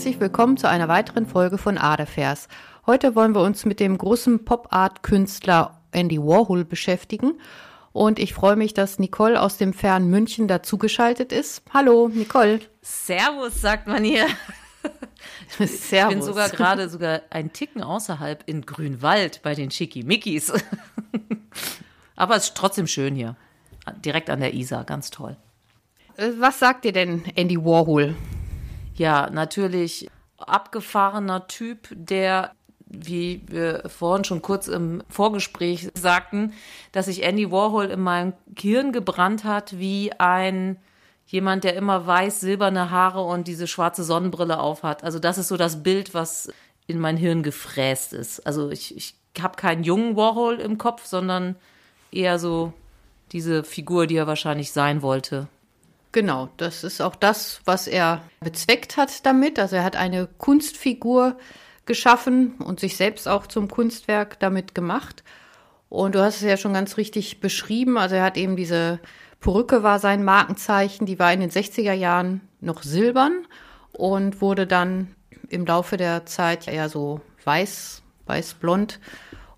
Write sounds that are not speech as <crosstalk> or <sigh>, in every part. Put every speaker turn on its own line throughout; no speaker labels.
Herzlich willkommen zu einer weiteren Folge von Adefers. Heute wollen wir uns mit dem großen Pop-Art-Künstler Andy Warhol beschäftigen. Und ich freue mich, dass Nicole aus dem fernen München dazugeschaltet ist. Hallo, Nicole.
Servus, sagt man hier. <laughs>
Servus.
Ich bin sogar gerade sogar ein Ticken außerhalb in Grünwald bei den Schickimickis. <laughs> Aber es ist trotzdem schön hier. Direkt an der Isar, ganz toll.
Äh, Was sagt dir denn Andy Warhol?
Ja, natürlich abgefahrener Typ, der, wie wir vorhin schon kurz im Vorgespräch sagten, dass sich Andy Warhol in meinem Gehirn gebrannt hat wie ein jemand, der immer weiß, silberne Haare und diese schwarze Sonnenbrille aufhat. Also das ist so das Bild, was in mein Hirn gefräst ist. Also ich, ich habe keinen jungen Warhol im Kopf, sondern eher so diese Figur, die er wahrscheinlich sein wollte.
Genau, das ist auch das, was er bezweckt hat damit. Also er hat eine Kunstfigur geschaffen und sich selbst auch zum Kunstwerk damit gemacht. Und du hast es ja schon ganz richtig beschrieben. Also er hat eben diese Perücke war sein Markenzeichen, die war in den 60er Jahren noch silbern und wurde dann im Laufe der Zeit eher so weiß, weiß-blond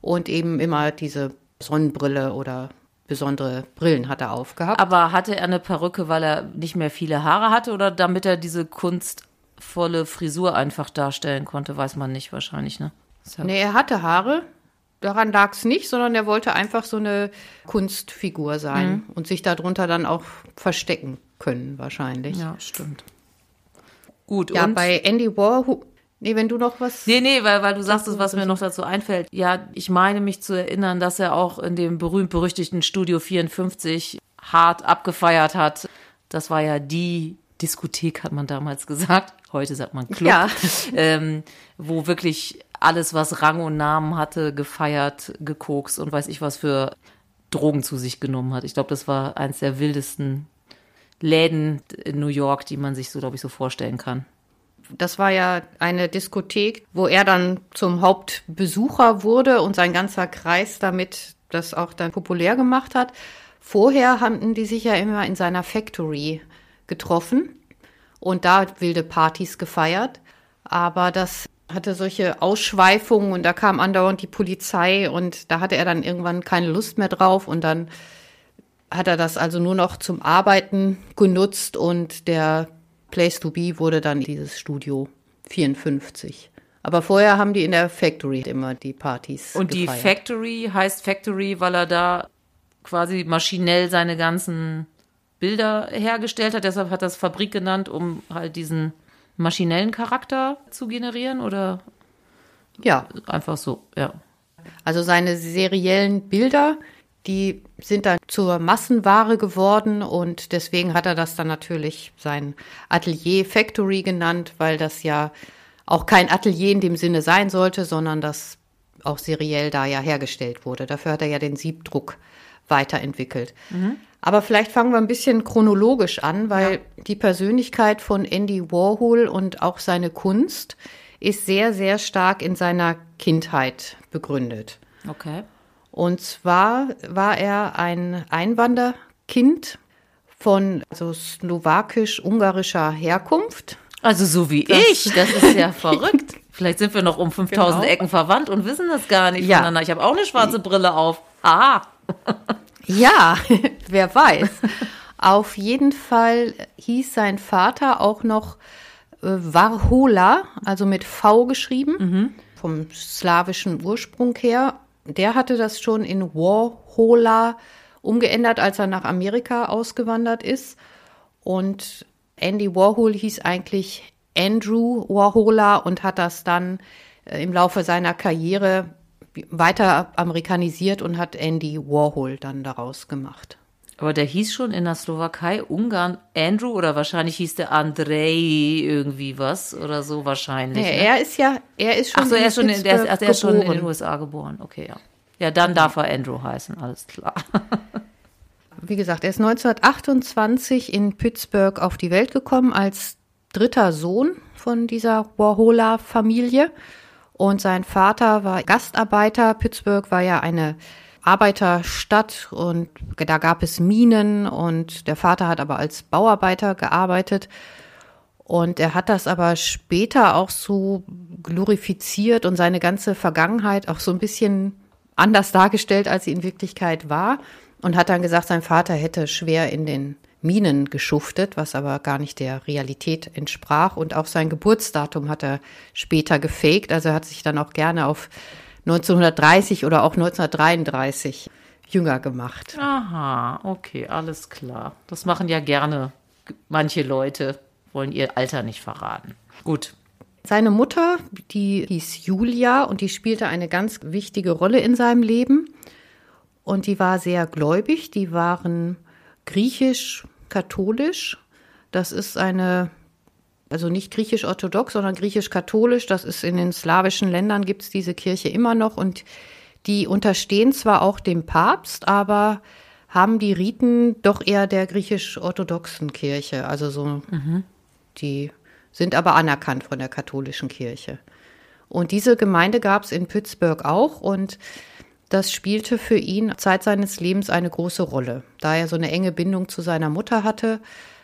und eben immer diese Sonnenbrille oder besondere Brillen hat er aufgehabt.
Aber hatte er eine Perücke, weil er nicht mehr viele Haare hatte oder damit er diese kunstvolle Frisur einfach darstellen konnte, weiß man nicht wahrscheinlich, ne?
Ja nee, er hatte Haare. Daran lag es nicht, sondern er wollte einfach so eine Kunstfigur sein mhm. und sich darunter dann auch verstecken können, wahrscheinlich.
Ja, stimmt. Gut,
ja,
und
bei Andy Warhol. Nee, wenn du noch was.
Nee, nee, weil, weil du sagst, was mir noch dazu einfällt. Ja, ich meine mich zu erinnern, dass er auch in dem berühmt-berüchtigten Studio 54 hart abgefeiert hat. Das war ja die Diskothek, hat man damals gesagt. Heute sagt man Club.
Ja. <laughs>
Ähm, wo wirklich alles, was Rang und Namen hatte, gefeiert, gekokst und weiß ich was für Drogen zu sich genommen hat. Ich glaube, das war eins der wildesten Läden in New York, die man sich so, glaube ich, so vorstellen kann.
Das war ja eine Diskothek, wo er dann zum Hauptbesucher wurde und sein ganzer Kreis damit das auch dann populär gemacht hat. Vorher haben die sich ja immer in seiner Factory getroffen und da wilde Partys gefeiert. Aber das hatte solche Ausschweifungen und da kam andauernd die Polizei und da hatte er dann irgendwann keine Lust mehr drauf und dann hat er das also nur noch zum Arbeiten genutzt und der Place to Be wurde dann dieses Studio 54. Aber vorher haben die in der Factory immer die Partys.
Und gefeiert. die Factory heißt Factory, weil er da quasi maschinell seine ganzen Bilder hergestellt hat. Deshalb hat er es Fabrik genannt, um halt diesen maschinellen Charakter zu generieren oder?
Ja.
Einfach so, ja.
Also seine seriellen Bilder, die sind dann zur Massenware geworden und deswegen hat er das dann natürlich sein Atelier Factory genannt, weil das ja auch kein Atelier in dem Sinne sein sollte, sondern das auch seriell da ja hergestellt wurde. Dafür hat er ja den Siebdruck weiterentwickelt. Mhm. Aber vielleicht fangen wir ein bisschen chronologisch an, weil ja. die Persönlichkeit von Andy Warhol und auch seine Kunst ist sehr, sehr stark in seiner Kindheit begründet.
Okay.
Und zwar war er ein Einwanderkind von also slowakisch-ungarischer Herkunft.
Also so wie das, ich, das ist ja <laughs> verrückt. Vielleicht sind wir noch um 5000 genau. Ecken verwandt und wissen das gar nicht
ja.
voneinander. Ich habe auch eine schwarze Brille auf. Aha. <laughs>
Ja, <laughs> wer weiß. Auf jeden Fall hieß sein Vater auch noch äh, Warhola, also mit V geschrieben, mhm. vom slawischen Ursprung her. Der hatte das schon in Warhola umgeändert, als er nach Amerika ausgewandert ist. Und Andy Warhol hieß eigentlich Andrew Warhola und hat das dann äh, im Laufe seiner Karriere weiter amerikanisiert und hat Andy Warhol dann daraus gemacht.
Aber der hieß schon in der Slowakei, Ungarn, Andrew oder wahrscheinlich hieß der Andrei irgendwie was oder so wahrscheinlich.
Nee,
ne?
er ist ja, er ist schon,
Ach so, er ist schon, in, der, er ist schon in den USA geboren. Okay, ja. Ja, dann darf er Andrew heißen, alles klar. <laughs>
Wie gesagt, er ist 1928 in Pittsburgh auf die Welt gekommen als dritter Sohn von dieser Warhola-Familie. Und sein Vater war Gastarbeiter. Pittsburgh war ja eine Arbeiterstadt und da gab es Minen und der Vater hat aber als Bauarbeiter gearbeitet. Und er hat das aber später auch so glorifiziert und seine ganze Vergangenheit auch so ein bisschen anders dargestellt, als sie in Wirklichkeit war. Und hat dann gesagt, sein Vater hätte schwer in den Minen geschuftet, was aber gar nicht der Realität entsprach. Und auch sein Geburtsdatum hat er später gefaked. Also er hat sich dann auch gerne auf 1930 oder auch 1933 jünger gemacht.
Aha, okay, alles klar. Das machen ja gerne manche Leute, wollen ihr Alter nicht verraten. Gut.
Seine Mutter, die hieß Julia und die spielte eine ganz wichtige Rolle in seinem Leben. Und die war sehr gläubig. Die waren griechisch-katholisch. Das ist eine, also nicht griechisch-orthodox, sondern griechisch-katholisch. Das ist in den slawischen Ländern gibt es diese Kirche immer noch. Und die unterstehen zwar auch dem Papst, aber haben die Riten doch eher der griechisch-orthodoxen Kirche. Also so, mhm. die sind aber anerkannt von der katholischen Kirche. Und diese Gemeinde gab es in Pittsburgh auch und das spielte für ihn Zeit seines Lebens eine große Rolle, da er so eine enge Bindung zu seiner Mutter hatte,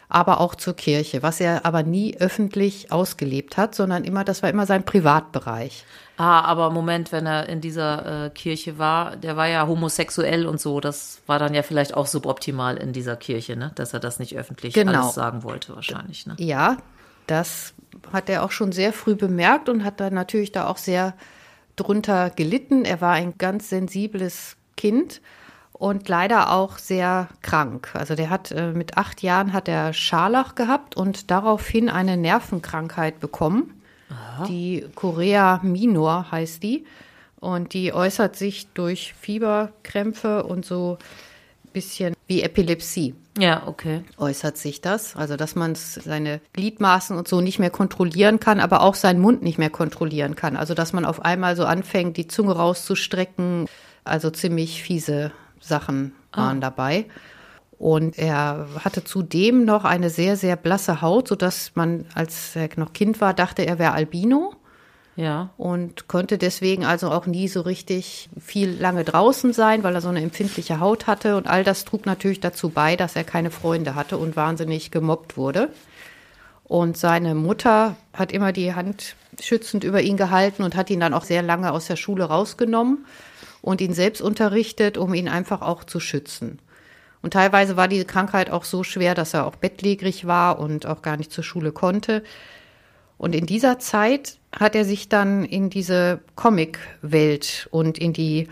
aber auch zur Kirche, was er aber nie öffentlich ausgelebt hat, sondern immer, das war immer sein Privatbereich.
Ah, aber Moment, wenn er in dieser äh, Kirche war, der war ja homosexuell und so, das war dann ja vielleicht auch suboptimal in dieser Kirche, ne? Dass er das nicht öffentlich genau. alles sagen wollte, wahrscheinlich, ne?
Ja, das hat er auch schon sehr früh bemerkt und hat dann natürlich da auch sehr drunter gelitten. Er war ein ganz sensibles Kind und leider auch sehr krank. Also der hat äh, mit acht Jahren hat er Scharlach gehabt und daraufhin eine Nervenkrankheit bekommen. Die Chorea minor heißt die. Und die äußert sich durch Fieberkrämpfe und so ein bisschen wie Epilepsie.
Ja, okay.
Äußert sich das. Also, dass man seine Gliedmaßen und so nicht mehr kontrollieren kann, aber auch seinen Mund nicht mehr kontrollieren kann. Also, dass man auf einmal so anfängt, die Zunge rauszustrecken. Also ziemlich fiese Sachen waren ah. dabei. Und er hatte zudem noch eine sehr, sehr blasse Haut, sodass man, als er noch Kind war, dachte, er wäre Albino.
Ja.
Und konnte deswegen also auch nie so richtig viel lange draußen sein, weil er so eine empfindliche Haut hatte. Und all das trug natürlich dazu bei, dass er keine Freunde hatte und wahnsinnig gemobbt wurde. Und seine Mutter hat immer die Hand schützend über ihn gehalten und hat ihn dann auch sehr lange aus der Schule rausgenommen und ihn selbst unterrichtet, um ihn einfach auch zu schützen. Und teilweise war diese Krankheit auch so schwer, dass er auch bettlägerig war und auch gar nicht zur Schule konnte. Und in dieser Zeit hat er sich dann in diese Comic-Welt und in die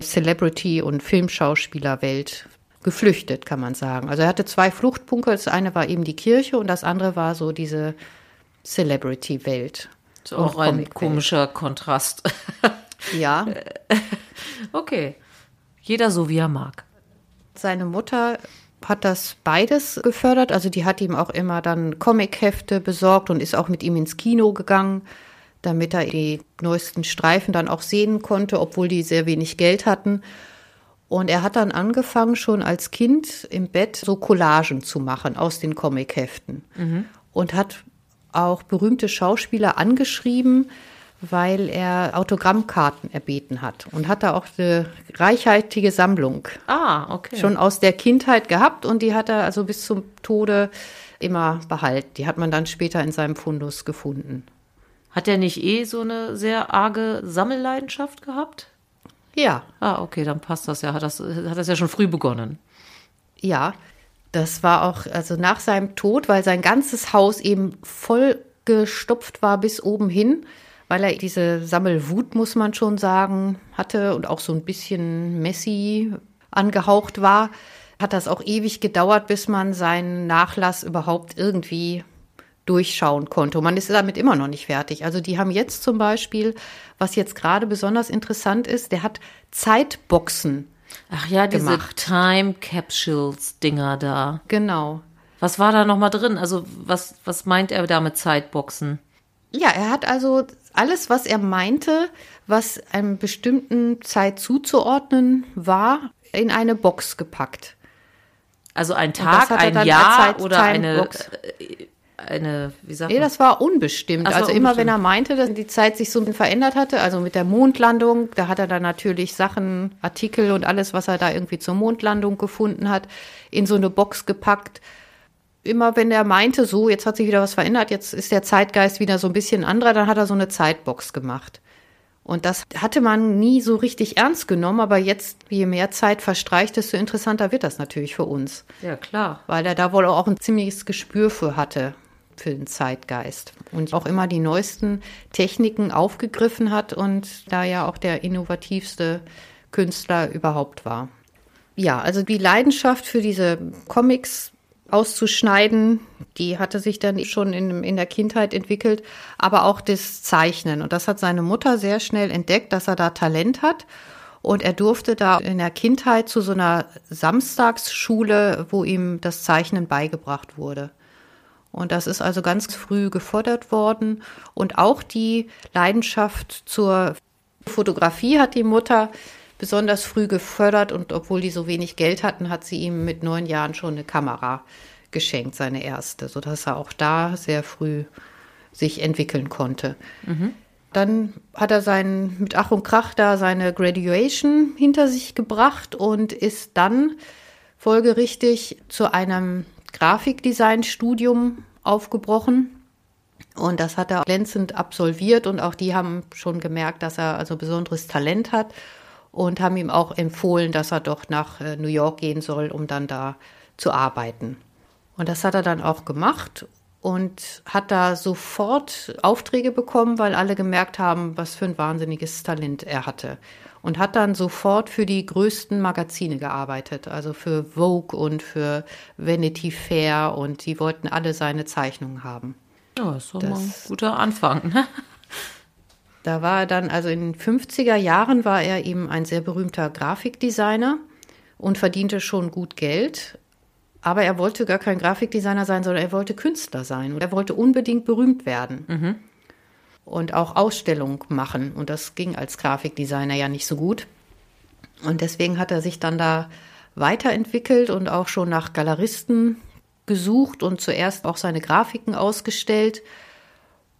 Celebrity- und Filmschauspielerwelt geflüchtet, kann man sagen. Also er hatte zwei Fluchtpunkte. Das eine war eben die Kirche und das andere war so diese Celebrity-Welt.
Auch ein komischer Kontrast. <laughs>
ja. <laughs>
okay. Jeder so, wie er mag.
Seine Mutter hat das beides gefördert. Also die hat ihm auch immer dann Comichefte besorgt und ist auch mit ihm ins Kino gegangen, damit er die neuesten Streifen dann auch sehen konnte, obwohl die sehr wenig Geld hatten. Und er hat dann angefangen, schon als Kind im Bett so Collagen zu machen aus den Comicheften. Mhm. Und hat auch berühmte Schauspieler angeschrieben, weil er Autogrammkarten erbeten hat und hat da auch eine reichhaltige Sammlung.
Ah, okay.
Schon aus der Kindheit gehabt und die hat er also bis zum Tode immer behalten. Die hat man dann später in seinem Fundus gefunden.
Hat er nicht eh so eine sehr arge Sammelleidenschaft gehabt?
Ja.
Ah, okay, dann passt das ja. Hat das, hat das ja schon früh begonnen.
Ja, das war auch, also nach seinem Tod, weil sein ganzes Haus eben voll gestopft war bis oben hin, weil er diese Sammelwut, muss man schon sagen, hatte und auch so ein bisschen Messi angehaucht war, hat das auch ewig gedauert, bis man seinen Nachlass überhaupt irgendwie durchschauen konnte. Und man ist damit immer noch nicht fertig. Also die haben jetzt zum Beispiel, was jetzt gerade besonders interessant ist, der hat Zeitboxen.
Ach ja, diese gemacht. Time Capsules Dinger da.
Genau.
Was war da nochmal drin? Also was, was meint er da mit Zeitboxen?
Ja, er hat also alles, was er meinte, was einem bestimmten Zeit zuzuordnen war, in eine Box gepackt.
Also ein Tag, ein Jahr oder eine, äh, eine, wie sagt
man? Nee, das war unbestimmt. Das also war immer, wenn er meinte, dass die Zeit sich so verändert hatte, also mit der Mondlandung, da hat er dann natürlich Sachen, Artikel und alles, was er da irgendwie zur Mondlandung gefunden hat, in so eine Box gepackt. Immer, wenn er meinte, so, jetzt hat sich wieder was verändert, jetzt ist der Zeitgeist wieder so ein bisschen anderer, dann hat er so eine Zeitbox gemacht. Und das hatte man nie so richtig ernst genommen, aber jetzt, je mehr Zeit verstreicht, desto interessanter wird das natürlich für uns.
Ja, klar.
Weil er da wohl auch ein ziemliches Gespür für hatte, für den Zeitgeist. Und auch immer die neuesten Techniken aufgegriffen hat und da ja auch der innovativste Künstler überhaupt war. Ja, also die Leidenschaft für diese Comics auszuschneiden. Die hatte sich dann schon in, in der Kindheit entwickelt, aber auch das Zeichnen. Und das hat seine Mutter sehr schnell entdeckt, dass er da Talent hat. Und er durfte da in der Kindheit zu so einer Samstagsschule, wo ihm das Zeichnen beigebracht wurde. Und das ist also ganz früh gefordert worden. Und auch die Leidenschaft zur Fotografie hat die Mutter besonders früh gefördert und obwohl die so wenig Geld hatten, hat sie ihm mit neun Jahren schon eine Kamera geschenkt, seine erste, sodass er auch da sehr früh sich entwickeln konnte. Mhm. Dann hat er sein, mit Ach und Krach da seine Graduation hinter sich gebracht und ist dann folgerichtig zu einem Grafikdesign-Studium aufgebrochen. Und das hat er glänzend absolviert und auch die haben schon gemerkt, dass er also besonderes Talent hat und haben ihm auch empfohlen, dass er doch nach äh, New York gehen soll, um dann da zu arbeiten. Und das hat er dann auch gemacht und hat da sofort Aufträge bekommen, weil alle gemerkt haben, was für ein wahnsinniges Talent er hatte. Und hat dann sofort für die größten Magazine gearbeitet, also für Vogue und für Vanity Fair und die wollten alle seine Zeichnungen haben.
Ja, ist doch das, mal ein guter Anfang. Ne?
Da war er dann, also in den 50er Jahren war er eben ein sehr berühmter Grafikdesigner und verdiente schon gut Geld. Aber er wollte gar kein Grafikdesigner sein, sondern er wollte Künstler sein. Und er wollte unbedingt berühmt werden. Mhm. Und auch Ausstellungen machen. Und das ging als Grafikdesigner ja nicht so gut. Und deswegen hat er sich dann da weiterentwickelt und auch schon nach Galeristen gesucht und zuerst auch seine Grafiken ausgestellt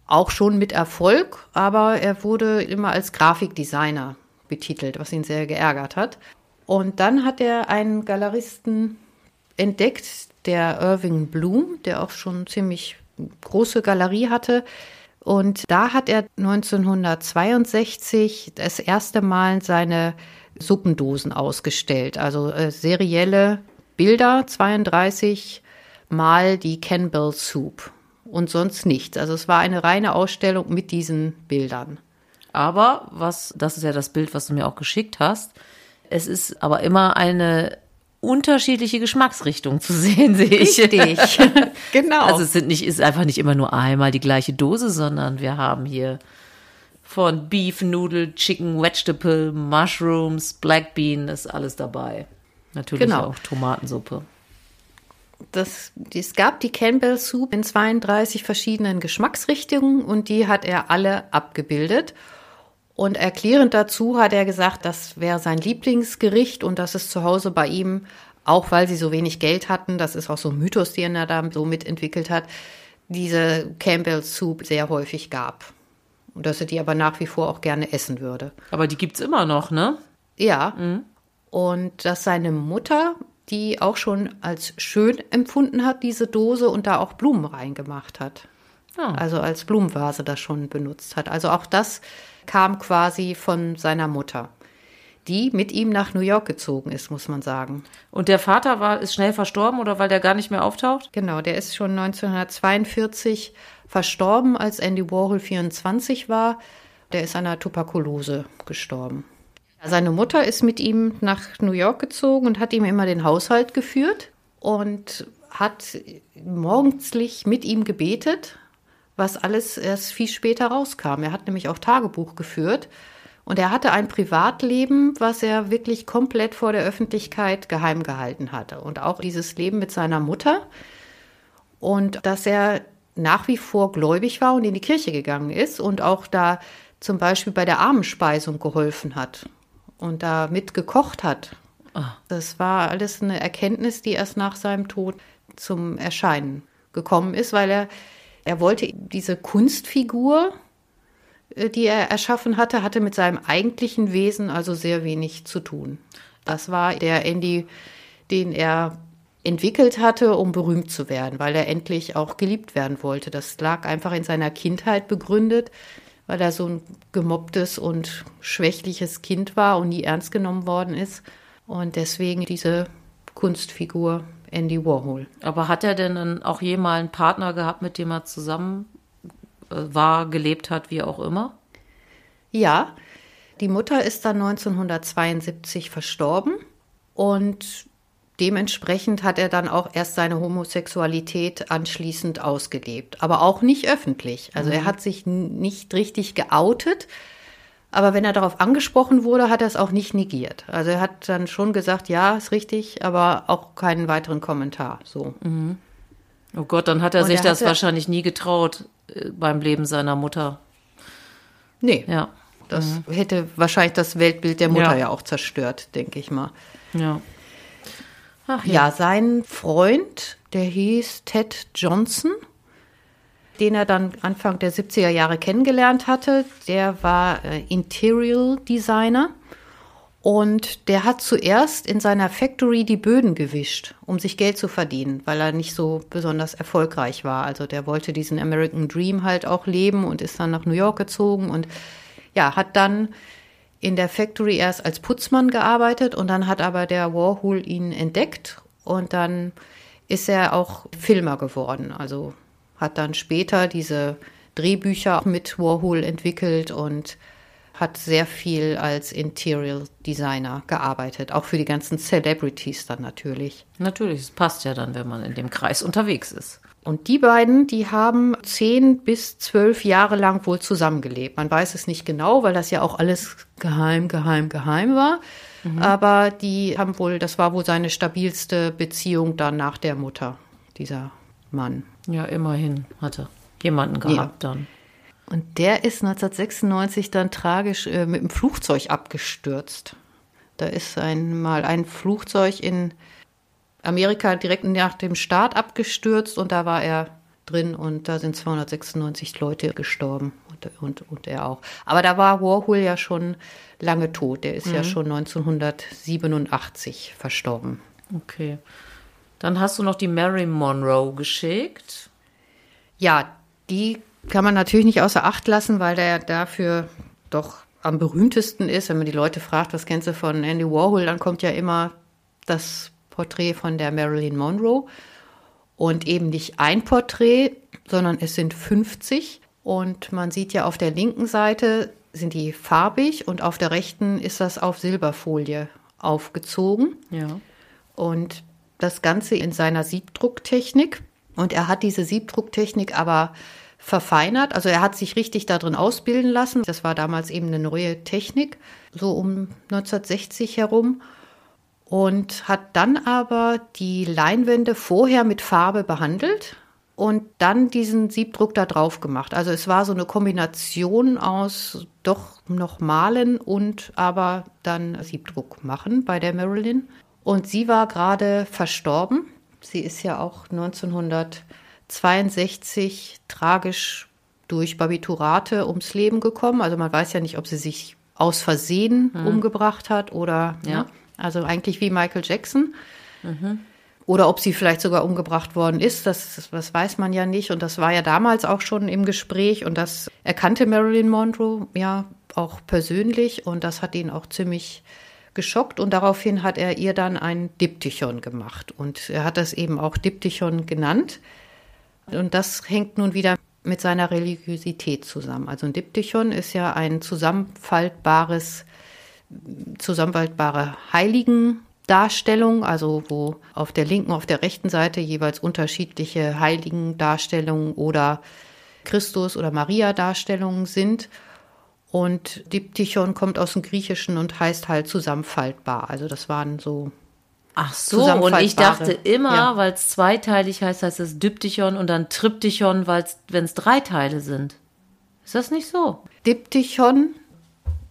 auch schon mit Erfolg, aber er wurde immer als Grafikdesigner betitelt, was ihn sehr geärgert hat. Und dann hat er einen Galeristen entdeckt, der Irving Bloom, der auch schon ziemlich große Galerie hatte. Und da hat er 1962 das erste Mal seine Suppendosen ausgestellt, also äh, serielle Bilder, 32 mal die Campbell Soup und sonst nichts. Also es war eine reine Ausstellung mit diesen Bildern.
Aber was, das ist ja das Bild, was du mir auch geschickt hast. Es ist aber immer eine unterschiedliche Geschmacksrichtung zu <laughs> sehen, sehe ich.
Richtig. <laughs>
genau. Also es sind nicht, ist einfach nicht immer nur einmal die gleiche Dose, sondern wir haben hier von Beef, Noodle, Chicken, Vegetable, Mushrooms, Black Bean, ist alles dabei. Natürlich genau. auch Tomatensuppe
das, es gab die Campbell Soup in 32 verschiedenen Geschmacksrichtungen und die hat er alle abgebildet. Und erklärend dazu hat er gesagt, das wäre sein Lieblingsgericht und dass es zu Hause bei ihm, auch weil sie so wenig Geld hatten, das ist auch so ein Mythos, den er da so mitentwickelt hat, diese Campbell Soup sehr häufig gab. Und dass er die aber nach wie vor auch gerne essen würde.
Aber die gibt es immer noch, ne?
Ja. Mhm. Und dass seine Mutter die auch schon als schön empfunden hat, diese Dose, und da auch Blumen reingemacht hat. Oh. Also als Blumenvase das schon benutzt hat. Also auch das kam quasi von seiner Mutter, die mit ihm nach New York gezogen ist, muss man sagen.
Und der Vater war, ist schnell verstorben oder weil der gar nicht mehr auftaucht?
Genau, der ist schon 1942 verstorben, als Andy Warhol 24 war. Der ist an einer Tuberkulose gestorben. Seine Mutter ist mit ihm nach New York gezogen und hat ihm immer den Haushalt geführt und hat morgenslich mit ihm gebetet, was alles erst viel später rauskam. Er hat nämlich auch Tagebuch geführt und er hatte ein Privatleben, was er wirklich komplett vor der Öffentlichkeit geheim gehalten hatte. Und auch dieses Leben mit seiner Mutter und dass er nach wie vor gläubig war und in die Kirche gegangen ist und auch da zum Beispiel bei der Armenspeisung geholfen hat und da mitgekocht hat. Ah. Das war alles eine Erkenntnis, die erst nach seinem Tod zum Erscheinen gekommen ist, weil er, er wollte diese Kunstfigur, äh, die er erschaffen hatte, hatte mit seinem eigentlichen Wesen also sehr wenig zu tun. Das war der Andy, den er entwickelt hatte, um berühmt zu werden, weil er endlich auch geliebt werden wollte. Das lag einfach in seiner Kindheit begründet, weil er so ein gemobbtes und schwächliches Kind war und nie ernst genommen worden ist. Und deswegen diese Kunstfigur Andy Warhol.
Aber hat er denn dann auch jemals einen Partner gehabt, mit dem er zusammen äh, war, gelebt hat, wie auch immer?
Ja, die Mutter ist dann 1972 verstorben und dementsprechend hat er dann auch erst seine Homosexualität anschließend ausgelebt, aber auch nicht öffentlich. Also mhm. er hat sich nicht richtig geoutet, aber wenn er darauf angesprochen wurde, hat er es auch nicht negiert. Also er hat dann schon gesagt, ja, ist richtig, aber auch keinen weiteren Kommentar. So.
Mhm. Oh Gott, dann hat er Und sich er das wahrscheinlich nie getraut äh, beim Leben seiner Mutter.
Nee. Ja. Das mhm. hätte wahrscheinlich das Weltbild der Mutter ja, ja auch zerstört, denke ich mal.
Ja.
Ach, ja. ja, sein Freund, der hieß Ted Johnson, den er dann Anfang der 70er Jahre kennengelernt hatte, der war äh, Interior Designer. Und der hat zuerst in seiner Factory die Böden gewischt, um sich Geld zu verdienen, weil er nicht so besonders erfolgreich war. Also der wollte diesen American Dream halt auch leben und ist dann nach New York gezogen und ja, hat dann in der Factory erst als Putzmann gearbeitet und dann hat aber der Warhol ihn entdeckt und dann ist er auch Filmer geworden. Also hat dann später diese Drehbücher mit Warhol entwickelt und hat sehr viel als Interior Designer gearbeitet, auch für die ganzen Celebrities dann natürlich.
Natürlich, es passt ja dann, wenn man in dem Kreis unterwegs ist.
Und die beiden, die haben zehn bis zwölf Jahre lang wohl zusammengelebt. Man weiß es nicht genau, weil das ja auch alles geheim, geheim, geheim war. Mhm. Aber die haben wohl, das war wohl seine stabilste Beziehung dann nach der Mutter, dieser Mann.
Ja, immerhin hatte jemanden gehabt ja. dann.
Und der ist 1996 dann tragisch äh, mit dem Flugzeug abgestürzt. Da ist einmal ein Flugzeug in Amerika direkt nach dem Start abgestürzt und da war er drin und da sind 296 Leute gestorben und, und, und er auch. Aber da war Warhol ja schon lange tot. Der ist mhm. ja schon 1987 verstorben.
Okay. Dann hast du noch die Mary Monroe geschickt.
Ja, die kann man natürlich nicht außer Acht lassen, weil der dafür doch am berühmtesten ist. Wenn man die Leute fragt, was kennst du von Andy Warhol, dann kommt ja immer das Porträt von der Marilyn Monroe. Und eben nicht ein Porträt, sondern es sind 50. Und man sieht ja auf der linken Seite sind die farbig und auf der rechten ist das auf Silberfolie aufgezogen.
Ja.
Und das Ganze in seiner Siebdrucktechnik. Und er hat diese Siebdrucktechnik aber verfeinert. Also er hat sich richtig darin ausbilden lassen. Das war damals eben eine neue Technik, so um 1960 herum. Und hat dann aber die Leinwände vorher mit Farbe behandelt und dann diesen Siebdruck da drauf gemacht. Also es war so eine Kombination aus doch noch malen und aber dann Siebdruck machen bei der Marilyn. Und sie war gerade verstorben. Sie ist ja auch 1962 tragisch durch Barbiturate ums Leben gekommen. Also man weiß ja nicht, ob sie sich aus Versehen mhm. umgebracht hat oder ja. Ne? also eigentlich wie Michael Jackson. Mhm. Oder ob sie vielleicht sogar umgebracht worden ist, das, das weiß man ja nicht. Und das war ja damals auch schon im Gespräch. Und das erkannte Marilyn Monroe ja auch persönlich. Und das hat ihn auch ziemlich geschockt und daraufhin hat er ihr dann ein Diptychon gemacht und er hat das eben auch Diptychon genannt und das hängt nun wieder mit seiner Religiosität zusammen. Also ein Diptychon ist ja ein zusammenfaltbares, zusammenfaltbare Heiligendarstellung, also wo auf der linken, auf der rechten Seite jeweils unterschiedliche Heiligendarstellungen oder Christus oder Maria Darstellungen sind und Diptychon kommt aus dem Griechischen und heißt halt zusammenfaltbar. Also das waren so.
Ach so, und ich dachte immer, ja. weil es zweiteilig heißt, heißt es Diptychon und dann Triptychon, wenn es drei Teile sind. Ist das nicht so?
Diptychon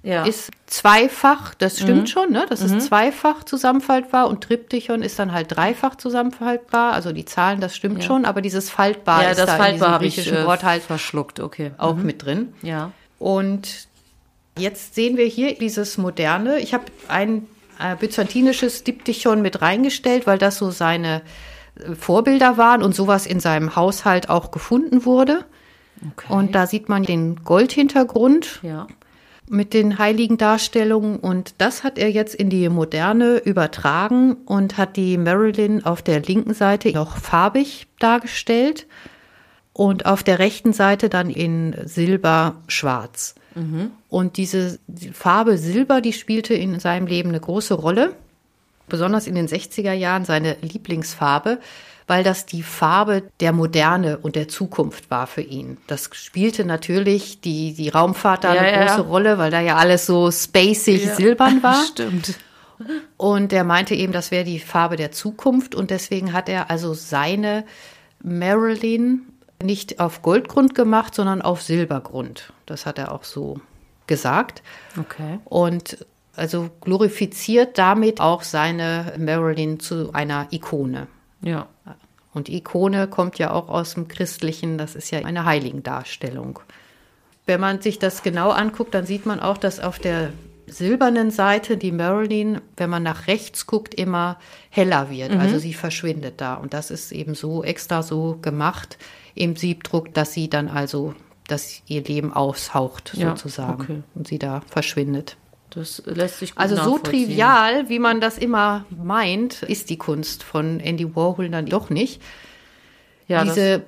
ja. ist zweifach, das stimmt mhm. schon, ne? Das mhm. ist zweifach zusammenfaltbar und Triptychon ist dann halt dreifach zusammenfaltbar. Also die Zahlen, das stimmt ja. schon, aber dieses faltbar
ja,
ist
das
da
faltbar in griechischen ich, äh, Wort halt verschluckt, okay.
Auch mhm. mit drin.
Ja.
Und Jetzt sehen wir hier dieses moderne. Ich habe ein, äh, byzantinisches Diptychon mit reingestellt, weil das so seine äh, Vorbilder waren und sowas in seinem Haushalt auch gefunden wurde. Okay. Und da sieht man den Goldhintergrund ja. mit den heiligen Darstellungen. Und das hat er jetzt in die Moderne übertragen und hat die Marilyn auf der linken Seite noch farbig dargestellt und auf der rechten Seite dann in Silber-Schwarz. Mhm. Und diese Farbe Silber, die spielte in seinem Leben eine große Rolle, besonders in den 60er Jahren seine Lieblingsfarbe, weil das die Farbe der Moderne und der Zukunft war für ihn. Das spielte natürlich die, die Raumfahrt da ja, eine ja. große Rolle, weil da ja alles so spacig ja. silbern <laughs> war.
Stimmt.
Und er meinte eben, das wäre die Farbe der Zukunft und deswegen hat er also seine Marilyn nicht auf Goldgrund gemacht, sondern auf Silbergrund. Das hat er auch so gesagt.
Okay.
Und also glorifiziert damit auch seine Marilyn zu einer Ikone.
Ja.
Und Ikone kommt ja auch aus dem Christlichen, das ist ja eine Heiligendarstellung. Wenn man sich das genau anguckt, dann sieht man auch, dass auf der silbernen Seite die Marilyn, wenn man nach rechts guckt, immer heller wird. Mhm. Also sie verschwindet da. Und das ist eben so extra so gemacht, im Siebdruck, dass sie dann also, dass ihr Leben aushaucht ja, sozusagen okay. und sie da verschwindet.
Das lässt sich gut
Also so trivial, wie man das immer meint, ist die Kunst von Andy Warhol dann doch nicht. Ja, Diese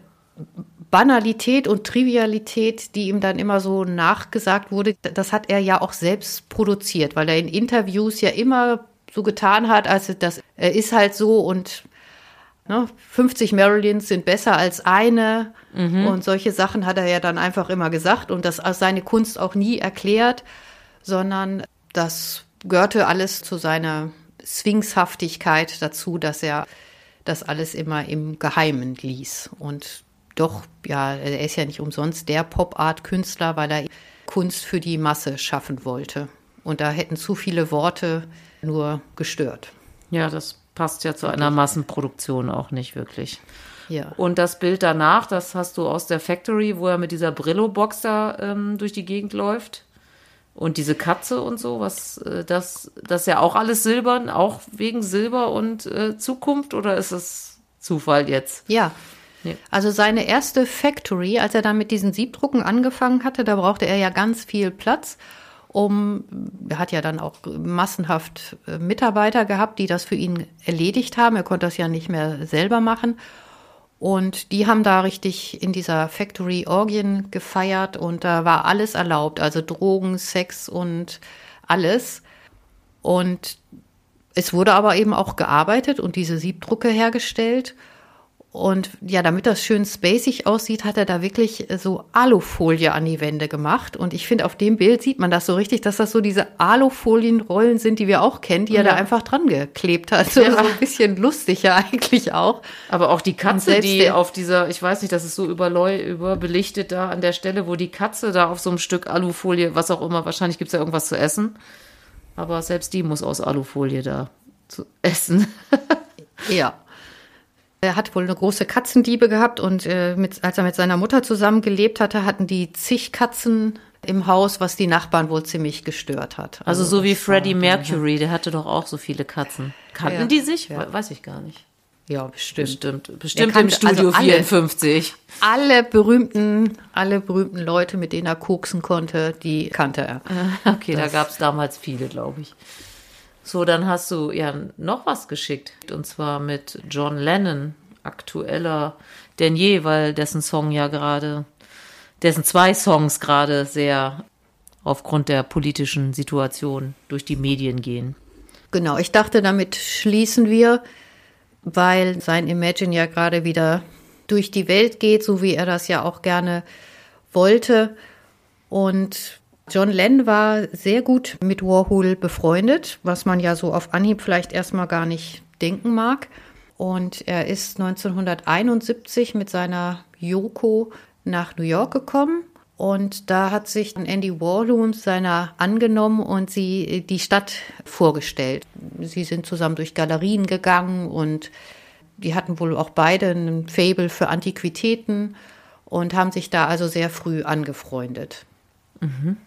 Banalität und Trivialität, die ihm dann immer so nachgesagt wurde, das hat er ja auch selbst produziert, weil er in Interviews ja immer so getan hat, als das ist halt so und Ne? 50 Marilyns sind besser als eine. Mhm. Und solche Sachen hat er ja dann einfach immer gesagt und das als seine Kunst auch nie erklärt, sondern das gehörte alles zu seiner Sphinxhaftigkeit dazu, dass er das alles immer im Geheimen ließ. Und doch, ja, er ist ja nicht umsonst der Pop-Art-Künstler, weil er Kunst für die Masse schaffen wollte. Und da hätten zu viele Worte nur gestört.
Ja, das passt ja zu einer Massenproduktion auch nicht wirklich.
Ja.
Und das Bild danach, das hast du aus der Factory, wo er mit dieser Brillo-Box da ähm, durch die Gegend läuft. Und diese Katze und so, was äh, das, das ist ja auch alles silbern, auch wegen Silber und äh, Zukunft oder ist es Zufall jetzt?
Ja. Nee. Also seine erste Factory, als er dann mit diesen Siebdrucken angefangen hatte, da brauchte er ja ganz viel Platz um, er hat ja dann auch massenhaft äh, Mitarbeiter gehabt, die das für ihn erledigt haben. Er konnte das ja nicht mehr selber machen. Und die haben da richtig in dieser Factory Orgien gefeiert und da war alles erlaubt, also Drogen, Sex und alles. Und es wurde aber eben auch gearbeitet und diese Siebdrucke hergestellt. Und ja, damit das schön spacig aussieht, hat er da wirklich so Alufolie an die Wände gemacht. Und ich finde, auf dem Bild sieht man das so richtig, dass das so diese Alufolienrollen sind, die wir auch kennen, die ja. er da einfach dran geklebt hat. So, ja. <laughs> so ein bisschen lustig ja eigentlich auch.
Aber auch die Katze, die auf dieser, ich weiß nicht, das ist so überleu, überbelichtet da an der Stelle, wo die Katze da auf so einem Stück Alufolie, was auch immer, wahrscheinlich gibt's ja irgendwas zu essen. Aber selbst die muss aus Alufolie da zu essen. <laughs>
ja. Er hat wohl eine große Katzendiebe gehabt und äh, mit, als er mit seiner Mutter zusammen gelebt hatte, hatten die zig Katzen im Haus, was die Nachbarn wohl ziemlich gestört hat.
Also, also so wie Freddie Mercury, der hatte doch auch so viele Katzen. Kannten ja, die sich? Ja. Weiß ich gar nicht.
Ja, bestimmt.
Bestimmt, bestimmt kannte, im Studio also alle, 54.
Alle berühmten, alle berühmten Leute, mit denen er koksen konnte, die kannte er.
Okay, das, da gab es damals viele, glaube ich. So, dann hast du ja noch was geschickt. Und zwar mit John Lennon, aktueller denn je, weil dessen Song ja gerade, dessen zwei Songs gerade sehr aufgrund der politischen Situation durch die Medien gehen.
Genau, ich dachte, damit schließen wir, weil sein Imagine ja gerade wieder durch die Welt geht, so wie er das ja auch gerne wollte. Und John Lennon war sehr gut mit Warhol befreundet, was man ja so auf Anhieb vielleicht erstmal gar nicht denken mag. Und er ist 1971 mit seiner Yoko nach New York gekommen. Und da hat sich Andy Warhol seiner angenommen und sie die Stadt vorgestellt. Sie sind zusammen durch Galerien gegangen und die hatten wohl auch beide ein Fable für Antiquitäten und haben sich da also sehr früh angefreundet. Mhm.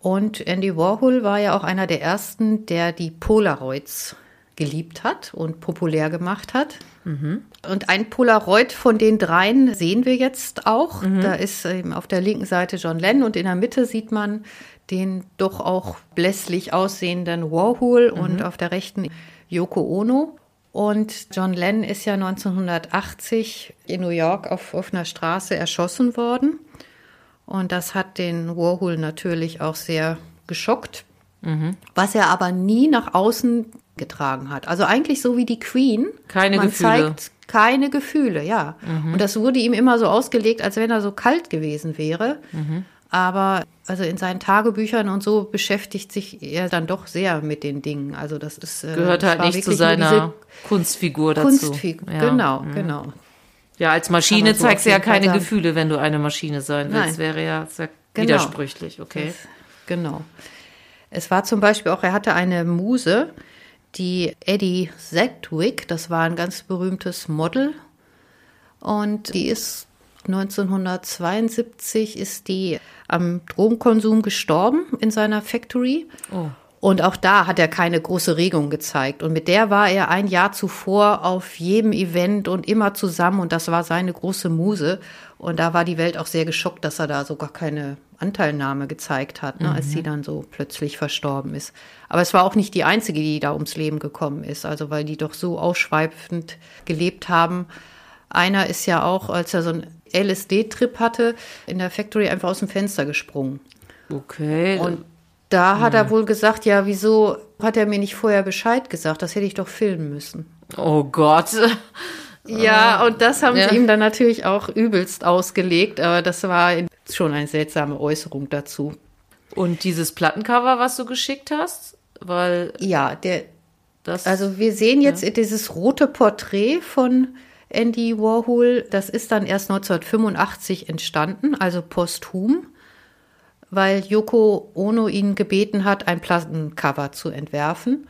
Und Andy Warhol war ja auch einer der ersten, der die Polaroids geliebt hat und populär gemacht hat. Mhm. Und ein Polaroid von den dreien sehen wir jetzt auch. Mhm. Da ist eben auf der linken Seite John Lennon und in der Mitte sieht man den doch auch blässlich aussehenden Warhol mhm. und auf der rechten Yoko Ono. Und John Lennon ist ja 1980 in New York auf offener Straße erschossen worden. Und das hat den Warhol natürlich auch sehr geschockt, mhm. was er aber nie nach außen getragen hat. Also eigentlich so wie die Queen.
Keine Man Gefühle. zeigt
keine Gefühle, ja. Mhm. Und das wurde ihm immer so ausgelegt, als wenn er so kalt gewesen wäre. Mhm. Aber also in seinen Tagebüchern und so beschäftigt sich er dann doch sehr mit den Dingen. Also das ist
äh, gehört halt nicht zu seiner Kunstfigur dazu.
Kunstfigur, ja. genau, mhm. genau.
Ja, als Maschine so zeigst du ja keine Gefühle, wenn du eine Maschine sein willst. Nein. Wäre ja sehr genau. widersprüchlich, okay. Das,
genau. Es war zum Beispiel auch, er hatte eine Muse, die Eddie Sedgwick, das war ein ganz berühmtes Model. Und die ist 1972 ist die am Drogenkonsum gestorben in seiner Factory. Oh. Und auch da hat er keine große Regung gezeigt. Und mit der war er ein Jahr zuvor auf jedem Event und immer zusammen. Und das war seine große Muse. Und da war die Welt auch sehr geschockt, dass er da so gar keine Anteilnahme gezeigt hat, ne, mhm. als sie dann so plötzlich verstorben ist. Aber es war auch nicht die einzige, die da ums Leben gekommen ist. Also weil die doch so ausschweifend gelebt haben. Einer ist ja auch, als er so einen LSD-Trip hatte, in der Factory einfach aus dem Fenster gesprungen.
Okay.
Und da hat er hm. wohl gesagt, ja, wieso hat er mir nicht vorher Bescheid gesagt? Das hätte ich doch filmen müssen.
Oh Gott. <laughs>
Ja, und das haben ja. sie ihm dann natürlich auch übelst ausgelegt, aber das war schon eine seltsame Äußerung dazu.
Und dieses Plattencover, was du geschickt hast, weil
ja, der das also wir sehen jetzt ja. dieses rote Porträt von Andy Warhol, das ist dann erst 1985 entstanden, also posthum weil Yoko Ono ihn gebeten hat, ein Plattencover zu entwerfen.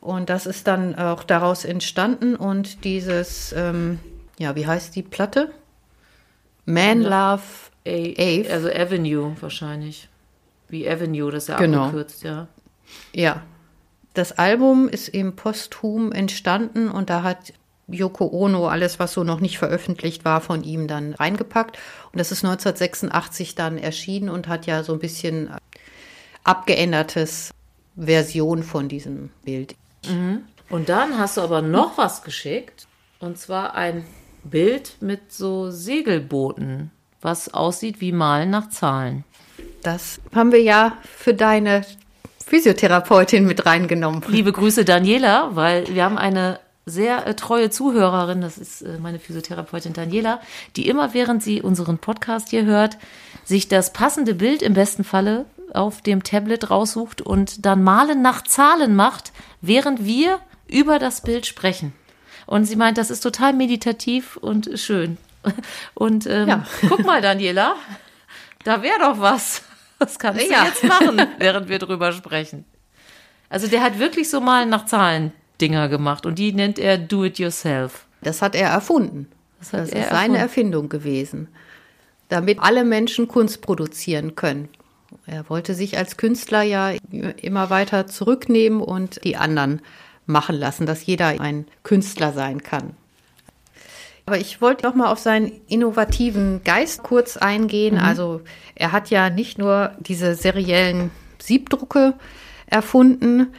Und das ist dann auch daraus entstanden. Und dieses, ähm, ja, wie heißt die Platte? Man Love
Ave. Also Avenue wahrscheinlich. Wie Avenue, das ist ja genau. abgekürzt, ja.
Ja. Das Album ist eben posthum entstanden und da hat Yoko Ono alles, was so noch nicht veröffentlicht war, von ihm dann reingepackt. Und das ist 1986 dann erschienen und hat ja so ein bisschen abgeändertes Version von diesem Bild.
Mhm. Und dann hast du aber noch was geschickt. Und zwar ein Bild mit so Segelbooten, was aussieht wie Malen nach Zahlen.
Das haben wir ja für deine Physiotherapeutin mit reingenommen.
Liebe Grüße, Daniela, weil wir haben eine sehr äh, treue Zuhörerin, das ist äh, meine Physiotherapeutin Daniela, die immer während sie unseren Podcast hier hört, sich das passende Bild im besten Falle auf dem Tablet raussucht und dann Malen nach Zahlen macht, während wir über das Bild sprechen. Und sie meint, das ist total meditativ und schön. <laughs> Und ähm, ja. <laughs> guck mal, Daniela, da wäre doch was. Was kannst du ja. jetzt machen, während wir drüber sprechen? Also der hat wirklich so Malen nach Zahlen Dinger gemacht und die nennt er Do It Yourself.
Das hat er erfunden. Das, das ist erfunden. seine Erfindung gewesen, damit alle Menschen Kunst produzieren können. Er wollte sich als Künstler ja immer weiter zurücknehmen und die anderen machen lassen, dass jeder ein Künstler sein kann. Aber ich wollte noch mal auf seinen innovativen Geist kurz eingehen. Mhm. Also er hat ja nicht nur diese seriellen Siebdrucke erfunden,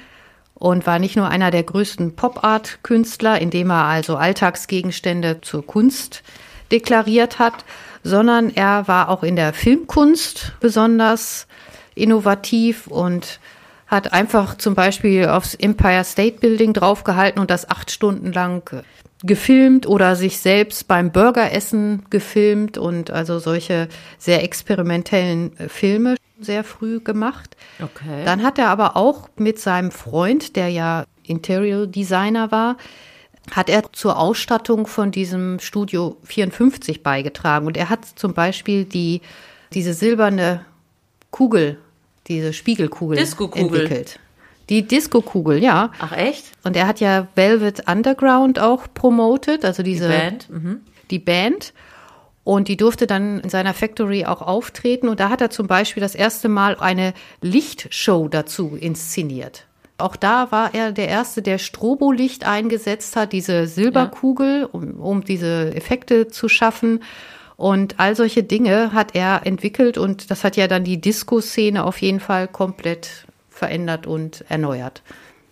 und war nicht nur einer der größten Pop-Art-Künstler, indem er also Alltagsgegenstände zur Kunst deklariert hat, sondern er war auch in der Filmkunst besonders innovativ und hat einfach zum Beispiel aufs Empire State Building draufgehalten und das acht Stunden lang gefilmt oder sich selbst beim Burgeressen gefilmt und also solche sehr experimentellen Filme sehr früh gemacht. Okay. Dann hat er aber auch mit seinem Freund, der ja Interior Designer war, hat er zur Ausstattung von diesem Studio 54 beigetragen. Und er hat zum Beispiel die, diese silberne Kugel, diese Spiegelkugel entwickelt. Die Disco-Kugel, ja.
Ach echt?
Und er hat ja Velvet Underground auch promotet, also diese
die Band. Mhm.
Die Band. Und die durfte dann in seiner Factory auch auftreten. Und da hat er zum Beispiel das erste Mal eine Lichtshow dazu inszeniert. Auch da war er der Erste, der Strobolicht eingesetzt hat, diese Silberkugel, um, um diese Effekte zu schaffen. Und all solche Dinge hat er entwickelt und das hat ja dann die Disco-Szene auf jeden Fall komplett verändert und erneuert.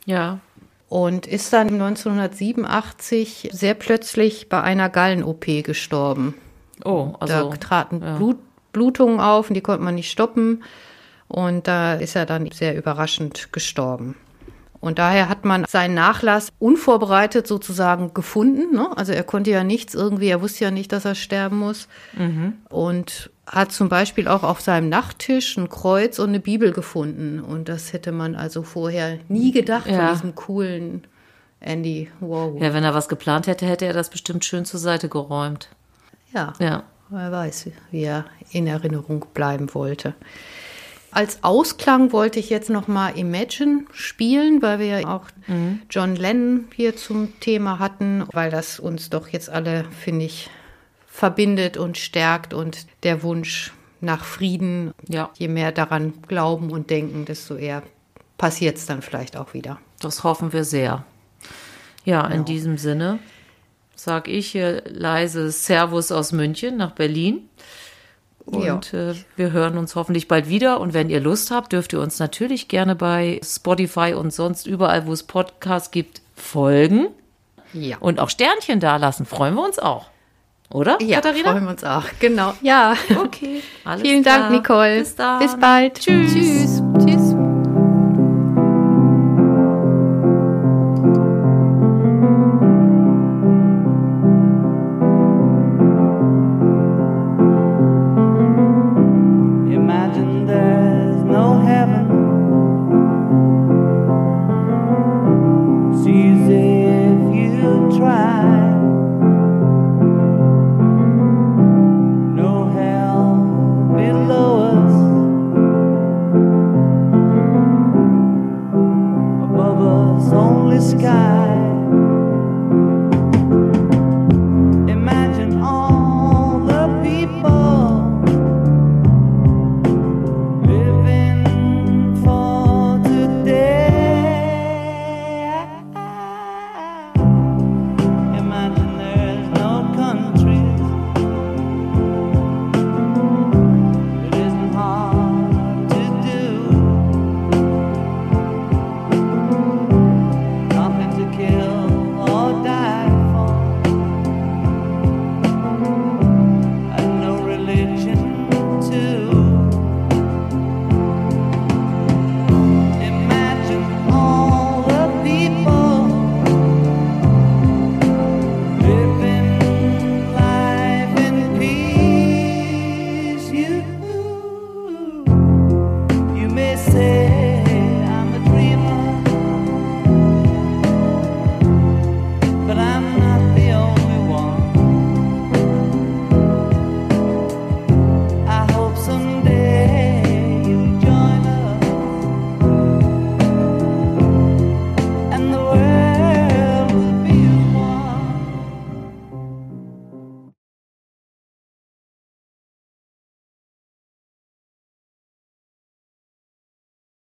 Ja.
Und ist dann 1987 sehr plötzlich bei einer Gallen-OP gestorben.
Oh, also.
Da traten ja. Blut, Blutungen auf und die konnte man nicht stoppen. Und da ist er dann sehr überraschend gestorben. Und daher hat man seinen Nachlass unvorbereitet sozusagen gefunden. Ne? Also er konnte ja nichts irgendwie, er wusste ja nicht, dass er sterben muss. Mhm. Und hat zum Beispiel auch auf seinem Nachttisch ein Kreuz und eine Bibel gefunden. Und das hätte man also vorher nie gedacht ja. von diesem coolen Andy Warhol.
Ja, wenn er was geplant hätte, hätte er das bestimmt schön zur Seite geräumt.
Ja. Ja. Wer weiß, wie er in Erinnerung bleiben wollte. Als Ausklang wollte ich jetzt noch mal Imagine spielen, weil wir ja auch mhm. John Lennon hier zum Thema hatten, weil das uns doch jetzt alle, finde ich, verbindet und stärkt und der Wunsch nach Frieden. Ja. Je mehr daran glauben und denken, desto eher passiert es dann vielleicht auch wieder.
Das hoffen wir sehr. Ja, genau. in diesem Sinne sage ich hier leise Servus aus München nach Berlin. Und äh, wir hören uns hoffentlich bald wieder. Und wenn ihr Lust habt, dürft ihr uns natürlich gerne bei Spotify und sonst überall, wo es Podcasts gibt, folgen. Ja. Und auch Sternchen dalassen. Freuen wir uns auch. Oder,
ja,
Katharina?
freuen wir uns auch. <laughs> Genau. Ja.
Okay. <laughs>
Vielen klar. Dank, Nicole.
Bis dann.
Bis bald.
Tschüss.
Tschüss.